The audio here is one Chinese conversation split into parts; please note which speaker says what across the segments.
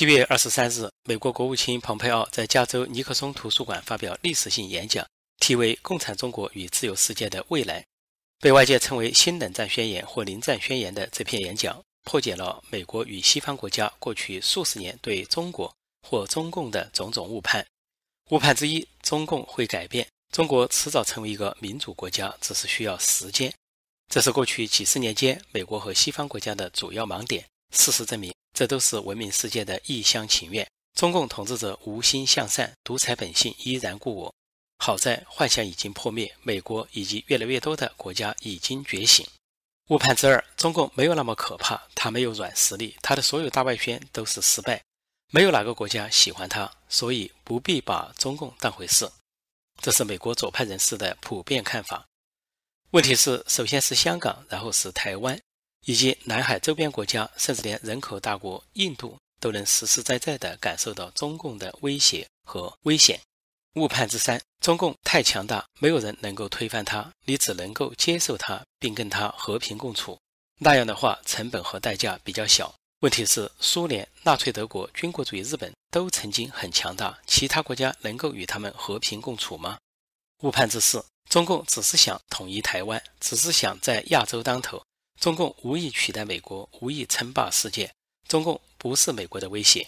Speaker 1: 七月二十三日，美国国务卿蓬佩奥在加州尼克松图书馆发表历史性演讲，题为《共产中国与自由世界的未来》。被外界称为“新冷战宣言”或“临战宣言”的这篇演讲，破解了美国与西方国家过去数十年对中国或中共的种种误判。误判之一：中共会改变，中国迟早成为一个民主国家，只是需要时间。这是过去几十年间美国和西方国家的主要盲点。事实证明。这都是文明世界的一厢情愿。中共统治者无心向善，独裁本性依然故我。好在幻想已经破灭，美国以及越来越多的国家已经觉醒。误判之二：中共没有那么可怕，他没有软实力，他的所有大外宣都是失败，没有哪个国家喜欢他，所以不必把中共当回事。这是美国左派人士的普遍看法。问题是，首先是香港，然后是台湾。以及南海周边国家，甚至连人口大国印度都能实实在在地感受到中共的威胁和危险。误判之三：中共太强大，没有人能够推翻它，你只能够接受它，并跟它和平共处。那样的话，成本和代价比较小。问题是，苏联、纳粹德国、军国主义日本都曾经很强大，其他国家能够与他们和平共处吗？误判之四：中共只是想统一台湾，只是想在亚洲当头。中共无意取代美国，无意称霸世界。中共不是美国的威胁。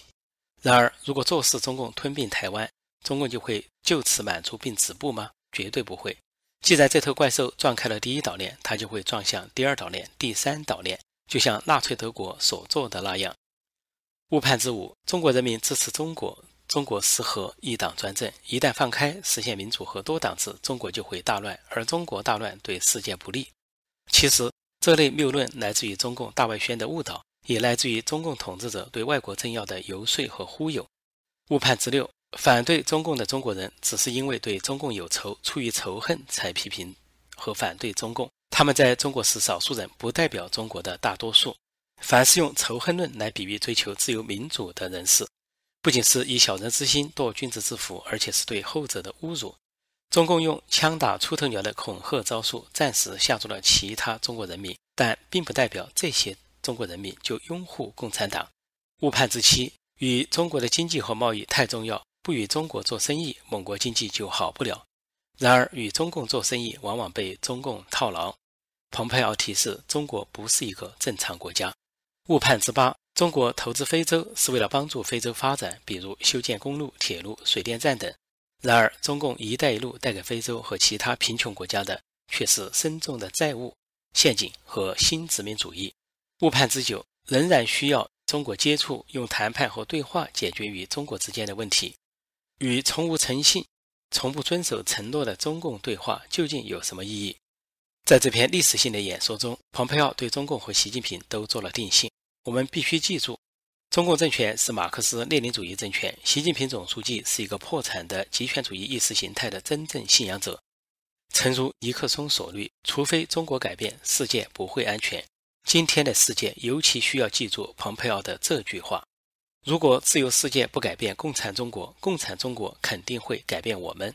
Speaker 1: 然而，如果坐视中共吞并台湾，中共就会就此满足并止步吗？绝对不会。既然这头怪兽撞开了第一岛链，它就会撞向第二岛链、第三岛链，就像纳粹德国所做的那样。误判之五：中国人民支持中国，中国适合一党专政。一旦放开，实现民主和多党制，中国就会大乱，而中国大乱对世界不利。其实。这类谬论来自于中共大外宣的误导，也来自于中共统治者对外国政要的游说和忽悠。误判之六：反对中共的中国人只是因为对中共有仇，出于仇恨才批评和反对中共。他们在中国是少数人，不代表中国的大多数。凡是用仇恨论来比喻追求自由民主的人士，不仅是以小人之心度君子之腹，而且是对后者的侮辱。中共用枪打出头鸟的恐吓招数，暂时吓住了其他中国人民，但并不代表这些中国人民就拥护共产党。误判之七：与中国的经济和贸易太重要，不与中国做生意，某国经济就好不了。然而，与中共做生意，往往被中共套牢。蓬佩奥提示，中国不是一个正常国家。误判之八：中国投资非洲是为了帮助非洲发展，比如修建公路、铁路、水电站等。然而，中共“一带一路”带给非洲和其他贫穷国家的却是深重的债务陷阱和新殖民主义。误判之久，仍然需要中国接触，用谈判和对话解决与中国之间的问题。与从无诚信、从不遵守承诺的中共对话，究竟有什么意义？在这篇历史性的演说中，蓬佩奥对中共和习近平都做了定性。我们必须记住。中共政权是马克思列宁主义政权，习近平总书记是一个破产的极权主义意识形态的真正信仰者。诚如尼克松所虑，除非中国改变，世界不会安全。今天的世界尤其需要记住蓬佩奥的这句话：如果自由世界不改变共产中国，共产中国肯定会改变我们。